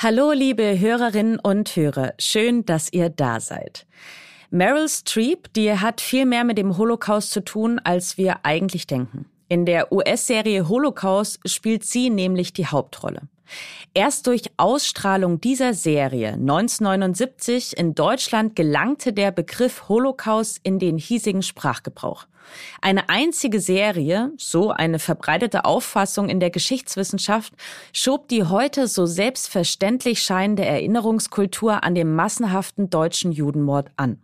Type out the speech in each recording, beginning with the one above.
Hallo, liebe Hörerinnen und Hörer. Schön, dass ihr da seid. Meryl Streep, die hat viel mehr mit dem Holocaust zu tun, als wir eigentlich denken. In der US-Serie Holocaust spielt sie nämlich die Hauptrolle. Erst durch Ausstrahlung dieser Serie 1979 in Deutschland gelangte der Begriff Holocaust in den hiesigen Sprachgebrauch. Eine einzige Serie, so eine verbreitete Auffassung in der Geschichtswissenschaft, schob die heute so selbstverständlich scheinende Erinnerungskultur an den massenhaften deutschen Judenmord an.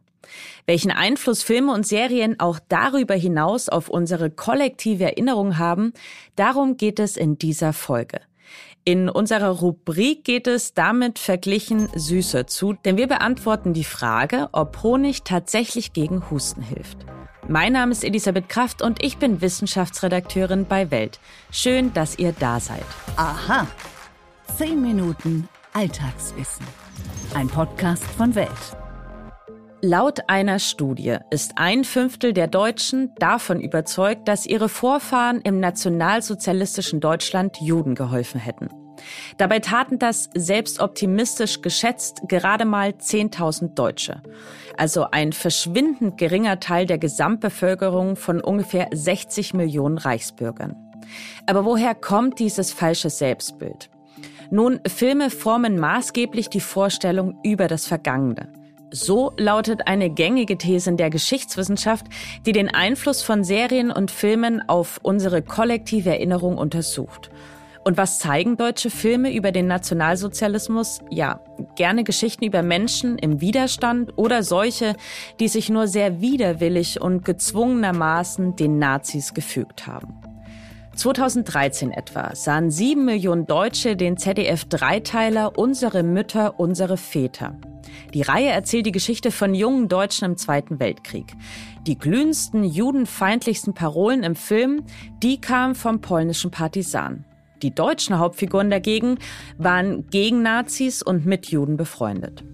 Welchen Einfluss Filme und Serien auch darüber hinaus auf unsere kollektive Erinnerung haben, darum geht es in dieser Folge. In unserer Rubrik geht es damit verglichen süßer zu, denn wir beantworten die Frage, ob Honig tatsächlich gegen Husten hilft. Mein Name ist Elisabeth Kraft und ich bin Wissenschaftsredakteurin bei Welt. Schön, dass ihr da seid. Aha. Zehn Minuten Alltagswissen. Ein Podcast von Welt. Laut einer Studie ist ein Fünftel der Deutschen davon überzeugt, dass ihre Vorfahren im nationalsozialistischen Deutschland Juden geholfen hätten. Dabei taten das selbst optimistisch geschätzt gerade mal 10.000 Deutsche. Also ein verschwindend geringer Teil der Gesamtbevölkerung von ungefähr 60 Millionen Reichsbürgern. Aber woher kommt dieses falsche Selbstbild? Nun, Filme formen maßgeblich die Vorstellung über das Vergangene. So lautet eine gängige These in der Geschichtswissenschaft, die den Einfluss von Serien und Filmen auf unsere kollektive Erinnerung untersucht. Und was zeigen deutsche Filme über den Nationalsozialismus? Ja, gerne Geschichten über Menschen im Widerstand oder solche, die sich nur sehr widerwillig und gezwungenermaßen den Nazis gefügt haben. 2013 etwa sahen sieben Millionen Deutsche den ZDF-Dreiteiler Unsere Mütter, unsere Väter. Die Reihe erzählt die Geschichte von jungen Deutschen im Zweiten Weltkrieg. Die glühendsten, judenfeindlichsten Parolen im Film, die kamen vom polnischen Partisan. Die deutschen Hauptfiguren dagegen waren gegen Nazis und mit Juden befreundet.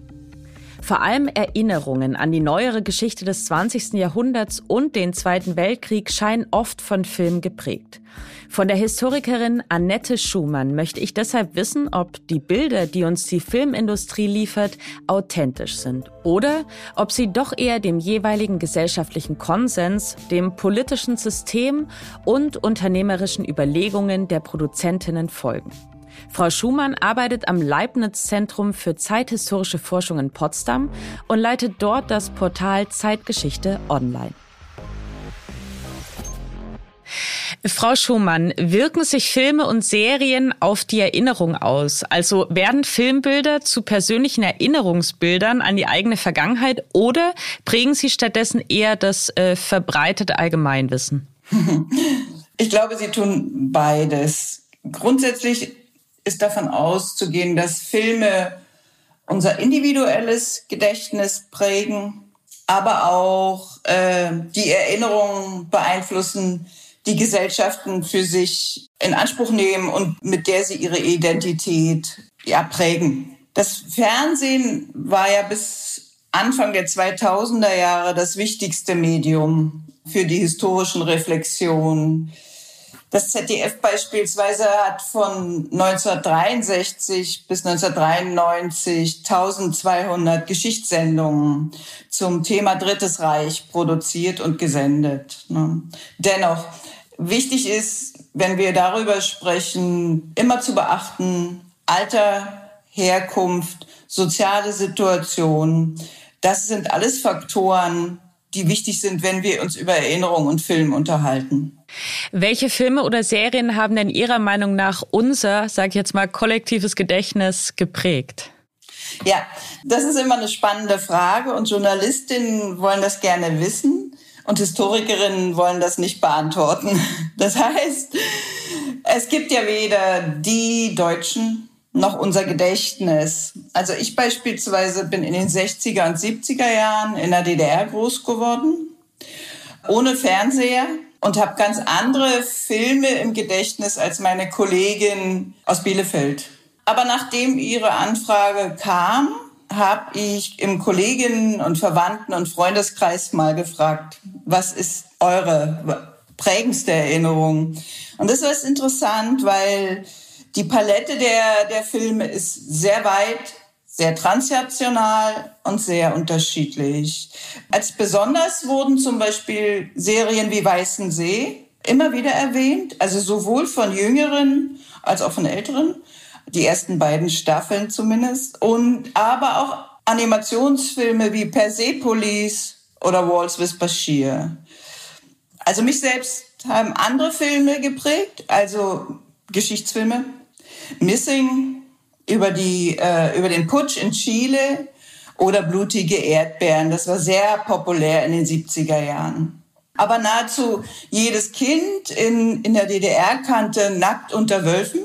Vor allem Erinnerungen an die neuere Geschichte des 20. Jahrhunderts und den Zweiten Weltkrieg scheinen oft von Film geprägt. Von der Historikerin Annette Schumann möchte ich deshalb wissen, ob die Bilder, die uns die Filmindustrie liefert, authentisch sind oder ob sie doch eher dem jeweiligen gesellschaftlichen Konsens, dem politischen System und unternehmerischen Überlegungen der Produzentinnen folgen. Frau Schumann arbeitet am Leibniz-Zentrum für zeithistorische Forschung in Potsdam und leitet dort das Portal Zeitgeschichte Online. Frau Schumann, wirken sich Filme und Serien auf die Erinnerung aus? Also werden Filmbilder zu persönlichen Erinnerungsbildern an die eigene Vergangenheit oder prägen sie stattdessen eher das äh, verbreitete Allgemeinwissen? Ich glaube, sie tun beides. Grundsätzlich ist davon auszugehen, dass Filme unser individuelles Gedächtnis prägen, aber auch äh, die Erinnerungen beeinflussen, die Gesellschaften für sich in Anspruch nehmen und mit der sie ihre Identität ja, prägen. Das Fernsehen war ja bis Anfang der 2000er Jahre das wichtigste Medium für die historischen Reflexionen das ZDF beispielsweise hat von 1963 bis 1993 1200 Geschichtssendungen zum Thema Drittes Reich produziert und gesendet. Ne? Dennoch, wichtig ist, wenn wir darüber sprechen, immer zu beachten, Alter, Herkunft, soziale Situation, das sind alles Faktoren, die wichtig sind, wenn wir uns über Erinnerung und Film unterhalten. Welche Filme oder Serien haben denn Ihrer Meinung nach unser, sag ich jetzt mal, kollektives Gedächtnis geprägt? Ja, das ist immer eine spannende Frage und Journalistinnen wollen das gerne wissen und Historikerinnen wollen das nicht beantworten. Das heißt, es gibt ja weder die Deutschen noch unser Gedächtnis. Also ich beispielsweise bin in den 60er und 70er Jahren in der DDR groß geworden, ohne Fernseher und habe ganz andere Filme im Gedächtnis als meine Kollegin aus Bielefeld. Aber nachdem ihre Anfrage kam, habe ich im Kolleginnen- und Verwandten- und Freundeskreis mal gefragt, was ist eure prägendste Erinnerung? Und das war interessant, weil Die Palette der, der Filme ist sehr weit, sehr transnational und sehr unterschiedlich. Als besonders wurden zum Beispiel Serien wie Weißen See immer wieder erwähnt, also sowohl von Jüngeren als auch von Älteren, die ersten beiden Staffeln zumindest, und aber auch Animationsfilme wie Persepolis oder Walls with Bashir. Also mich selbst haben andere Filme geprägt, also Geschichtsfilme. Missing über, die, äh, über den Putsch in Chile oder Blutige Erdbeeren. Das war sehr populär in den 70er Jahren. Aber nahezu jedes Kind in, in der DDR kannte Nackt unter Wölfen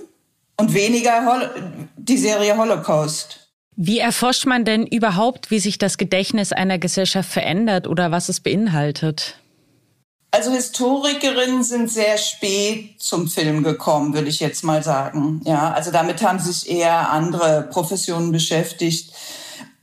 und weniger Hol die Serie Holocaust. Wie erforscht man denn überhaupt, wie sich das Gedächtnis einer Gesellschaft verändert oder was es beinhaltet? Also Historikerinnen sind sehr spät zum Film gekommen, würde ich jetzt mal sagen. Ja, also damit haben sich eher andere Professionen beschäftigt.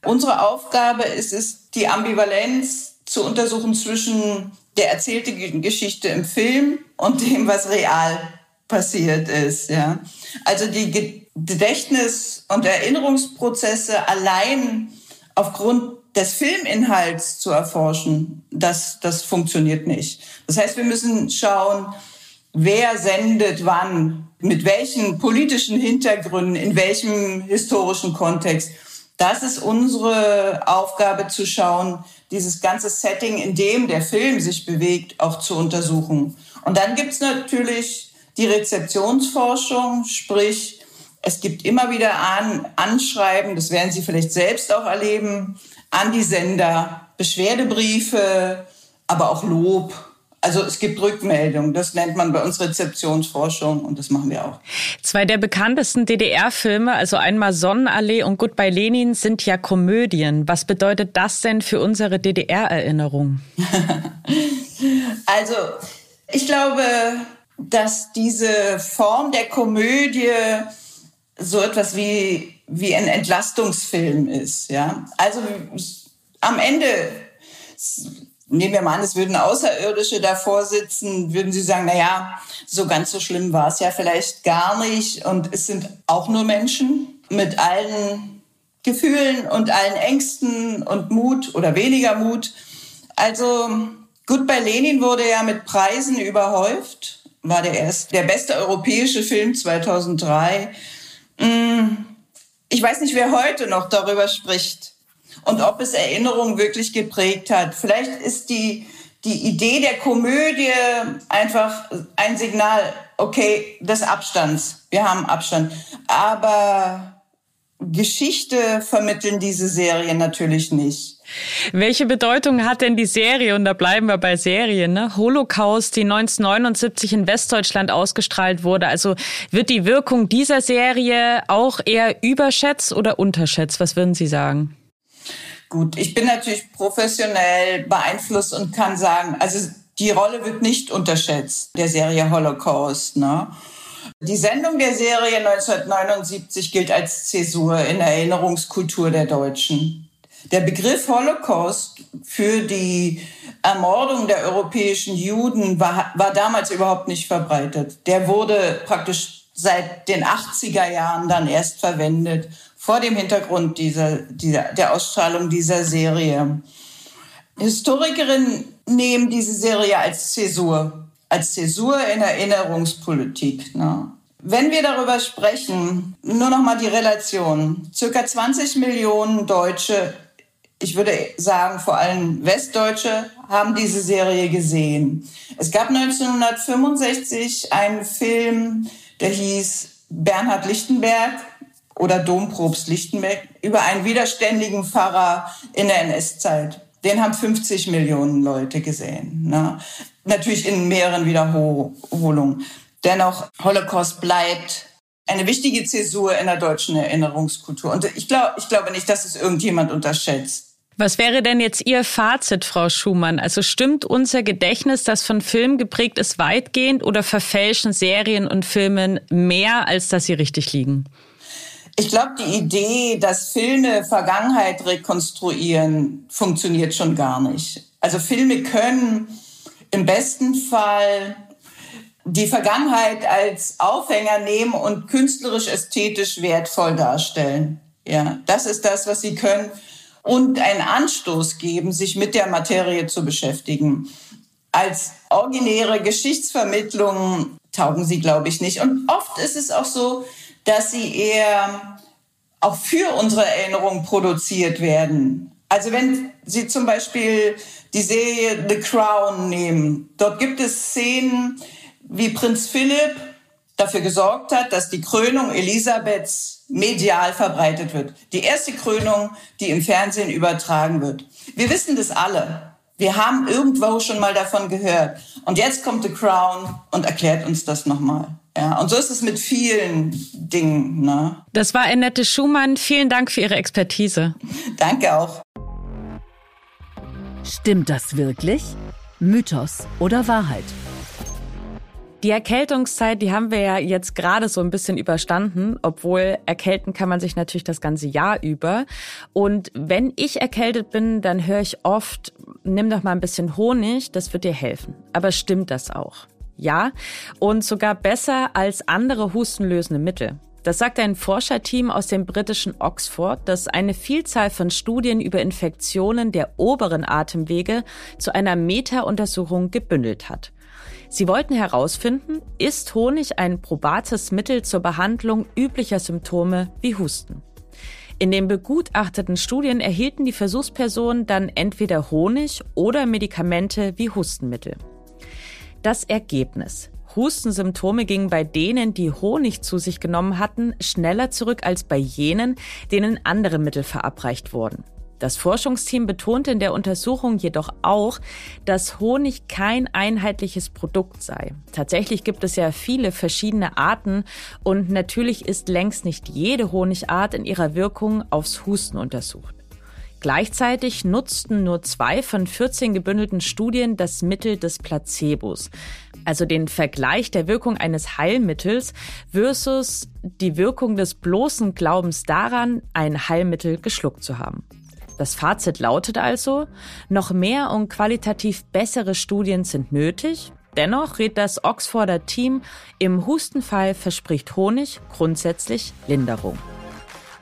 Unsere Aufgabe ist es, die Ambivalenz zu untersuchen zwischen der erzählten Geschichte im Film und dem, was real passiert ist. Ja. Also die Gedächtnis- und Erinnerungsprozesse allein aufgrund des Filminhalts zu erforschen, das, das funktioniert nicht. Das heißt, wir müssen schauen, wer sendet wann, mit welchen politischen Hintergründen, in welchem historischen Kontext. Das ist unsere Aufgabe zu schauen, dieses ganze Setting, in dem der Film sich bewegt, auch zu untersuchen. Und dann gibt's natürlich die Rezeptionsforschung, sprich, es gibt immer wieder an, Anschreiben, das werden Sie vielleicht selbst auch erleben, an die Sender, Beschwerdebriefe, aber auch Lob. Also es gibt Rückmeldungen, das nennt man bei uns Rezeptionsforschung und das machen wir auch. Zwei der bekanntesten DDR-Filme, also einmal Sonnenallee und Goodbye Lenin, sind ja Komödien. Was bedeutet das denn für unsere DDR-Erinnerung? also ich glaube, dass diese Form der Komödie so etwas wie, wie ein Entlastungsfilm ist. Ja? Also am Ende, nehmen wir mal an, es würden Außerirdische davor sitzen, würden sie sagen, na ja, so ganz so schlimm war es ja vielleicht gar nicht. Und es sind auch nur Menschen mit allen Gefühlen und allen Ängsten und Mut oder weniger Mut. Also bei Lenin wurde ja mit Preisen überhäuft, war der erst der beste europäische Film 2003. Mm, ich weiß nicht, wer heute noch darüber spricht und ob es Erinnerungen wirklich geprägt hat. Vielleicht ist die, die Idee der Komödie einfach ein Signal, okay, des Abstands. Wir haben Abstand. Aber Geschichte vermitteln diese Serien natürlich nicht. Welche Bedeutung hat denn die Serie, und da bleiben wir bei Serien, ne? Holocaust, die 1979 in Westdeutschland ausgestrahlt wurde? Also wird die Wirkung dieser Serie auch eher überschätzt oder unterschätzt? Was würden Sie sagen? Gut, ich bin natürlich professionell beeinflusst und kann sagen, also die Rolle wird nicht unterschätzt, der Serie Holocaust. Ne? Die Sendung der Serie 1979 gilt als Zäsur in der Erinnerungskultur der Deutschen. Der Begriff Holocaust für die Ermordung der europäischen Juden war, war damals überhaupt nicht verbreitet. Der wurde praktisch seit den 80er Jahren dann erst verwendet, vor dem Hintergrund dieser, dieser, der Ausstrahlung dieser Serie. Historikerinnen nehmen diese Serie als Zäsur, als Zäsur in Erinnerungspolitik. Ne? Wenn wir darüber sprechen, nur noch mal die Relation. Circa 20 Millionen Deutsche ich würde sagen, vor allem Westdeutsche haben diese Serie gesehen. Es gab 1965 einen Film, der hieß Bernhard Lichtenberg oder Domprobst Lichtenberg über einen widerständigen Pfarrer in der NS-Zeit. Den haben 50 Millionen Leute gesehen. Ne? Natürlich in mehreren Wiederholungen. Dennoch, Holocaust bleibt eine wichtige Zäsur in der deutschen Erinnerungskultur. Und ich, glaube, ich glaube nicht, dass es irgendjemand unterschätzt. Was wäre denn jetzt Ihr Fazit, Frau Schumann? Also stimmt unser Gedächtnis, das von Film geprägt ist, weitgehend oder verfälschen Serien und Filmen mehr, als dass sie richtig liegen? Ich glaube, die Idee, dass Filme Vergangenheit rekonstruieren, funktioniert schon gar nicht. Also Filme können im besten Fall die Vergangenheit als Aufhänger nehmen und künstlerisch ästhetisch wertvoll darstellen. Ja, das ist das, was sie können und einen Anstoß geben, sich mit der Materie zu beschäftigen. Als originäre Geschichtsvermittlung taugen sie, glaube ich, nicht. Und oft ist es auch so, dass sie eher auch für unsere Erinnerung produziert werden. Also wenn Sie zum Beispiel die Serie The Crown nehmen, dort gibt es Szenen, wie Prinz Philipp dafür gesorgt hat, dass die Krönung Elisabeths medial verbreitet wird. Die erste Krönung, die im Fernsehen übertragen wird. Wir wissen das alle. Wir haben irgendwo schon mal davon gehört. Und jetzt kommt The Crown und erklärt uns das nochmal. Ja, und so ist es mit vielen Dingen. Ne? Das war Annette Schumann. Vielen Dank für Ihre Expertise. Danke auch. Stimmt das wirklich? Mythos oder Wahrheit? Die Erkältungszeit, die haben wir ja jetzt gerade so ein bisschen überstanden, obwohl erkälten kann man sich natürlich das ganze Jahr über. Und wenn ich erkältet bin, dann höre ich oft, nimm doch mal ein bisschen Honig, das wird dir helfen. Aber stimmt das auch? Ja, und sogar besser als andere hustenlösende Mittel. Das sagt ein Forscherteam aus dem britischen Oxford, das eine Vielzahl von Studien über Infektionen der oberen Atemwege zu einer Meta-Untersuchung gebündelt hat. Sie wollten herausfinden, ist Honig ein probates Mittel zur Behandlung üblicher Symptome wie Husten. In den begutachteten Studien erhielten die Versuchspersonen dann entweder Honig oder Medikamente wie Hustenmittel. Das Ergebnis. Hustensymptome gingen bei denen, die Honig zu sich genommen hatten, schneller zurück als bei jenen, denen andere Mittel verabreicht wurden. Das Forschungsteam betonte in der Untersuchung jedoch auch, dass Honig kein einheitliches Produkt sei. Tatsächlich gibt es ja viele verschiedene Arten und natürlich ist längst nicht jede Honigart in ihrer Wirkung aufs Husten untersucht. Gleichzeitig nutzten nur zwei von 14 gebündelten Studien das Mittel des Placebos, also den Vergleich der Wirkung eines Heilmittels versus die Wirkung des bloßen Glaubens daran, ein Heilmittel geschluckt zu haben. Das Fazit lautet also, noch mehr und qualitativ bessere Studien sind nötig. Dennoch rät das Oxforder Team, im Hustenfall verspricht Honig grundsätzlich Linderung.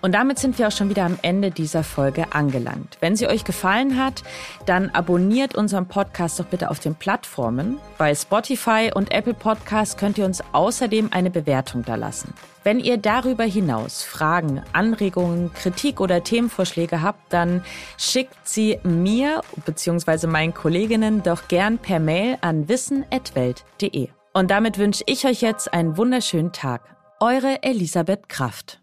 Und damit sind wir auch schon wieder am Ende dieser Folge angelangt. Wenn sie euch gefallen hat, dann abonniert unseren Podcast doch bitte auf den Plattformen. Bei Spotify und Apple Podcasts könnt ihr uns außerdem eine Bewertung da lassen. Wenn ihr darüber hinaus Fragen, Anregungen, Kritik oder Themenvorschläge habt, dann schickt sie mir bzw. meinen Kolleginnen doch gern per Mail an wissen.welt.de. Und damit wünsche ich euch jetzt einen wunderschönen Tag. Eure Elisabeth Kraft.